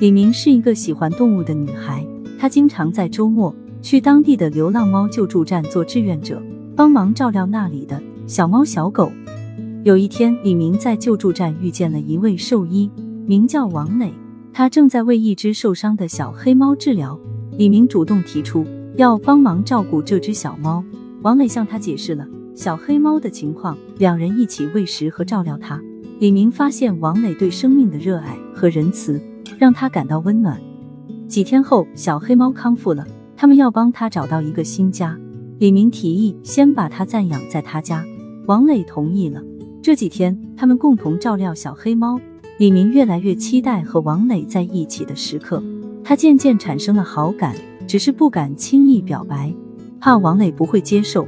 李明是一个喜欢动物的女孩，她经常在周末去当地的流浪猫救助站做志愿者，帮忙照料那里的小猫小狗。有一天，李明在救助站遇见了一位兽医，名叫王磊，他正在为一只受伤的小黑猫治疗。李明主动提出要帮忙照顾这只小猫，王磊向他解释了小黑猫的情况，两人一起喂食和照料它。李明发现王磊对生命的热爱和仁慈。让他感到温暖。几天后，小黑猫康复了，他们要帮他找到一个新家。李明提议先把它暂养在他家，王磊同意了。这几天，他们共同照料小黑猫。李明越来越期待和王磊在一起的时刻，他渐渐产生了好感，只是不敢轻易表白，怕王磊不会接受。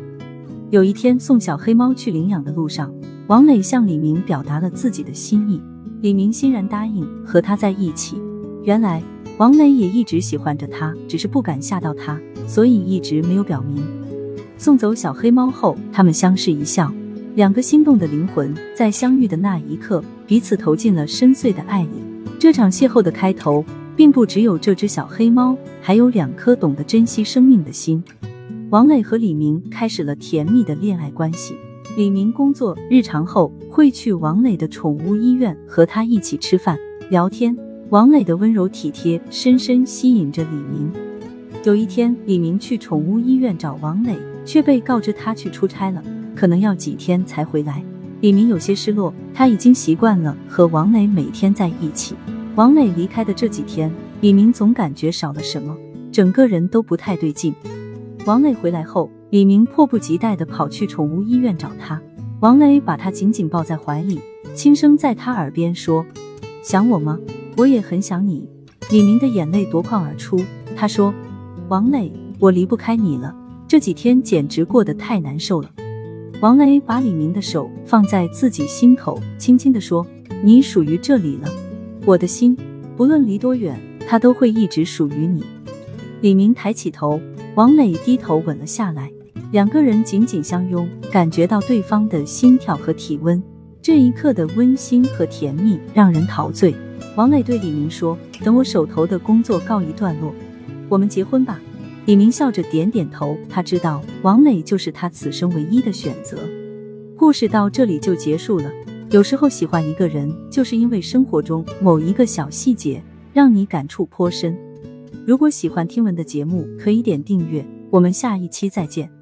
有一天，送小黑猫去领养的路上，王磊向李明表达了自己的心意。李明欣然答应和他在一起。原来王磊也一直喜欢着他，只是不敢吓到他，所以一直没有表明。送走小黑猫后，他们相视一笑，两个心动的灵魂在相遇的那一刻，彼此投进了深邃的爱里。这场邂逅的开头，并不只有这只小黑猫，还有两颗懂得珍惜生命的心。王磊和李明开始了甜蜜的恋爱关系。李明工作日常后会去王磊的宠物医院和他一起吃饭聊天。王磊的温柔体贴深深吸引着李明。有一天，李明去宠物医院找王磊，却被告知他去出差了，可能要几天才回来。李明有些失落，他已经习惯了和王磊每天在一起。王磊离开的这几天，李明总感觉少了什么，整个人都不太对劲。王磊回来后。李明迫不及待地跑去宠物医院找他，王磊把他紧紧抱在怀里，轻声在他耳边说：“想我吗？我也很想你。”李明的眼泪夺眶而出，他说：“王磊，我离不开你了，这几天简直过得太难受了。”王磊把李明的手放在自己心口，轻轻地说：“你属于这里了，我的心，不论离多远，它都会一直属于你。”李明抬起头，王磊低头吻了下来。两个人紧紧相拥，感觉到对方的心跳和体温，这一刻的温馨和甜蜜让人陶醉。王磊对李明说：“等我手头的工作告一段落，我们结婚吧。”李明笑着点点头，他知道王磊就是他此生唯一的选择。故事到这里就结束了。有时候喜欢一个人，就是因为生活中某一个小细节让你感触颇深。如果喜欢听闻的节目，可以点订阅。我们下一期再见。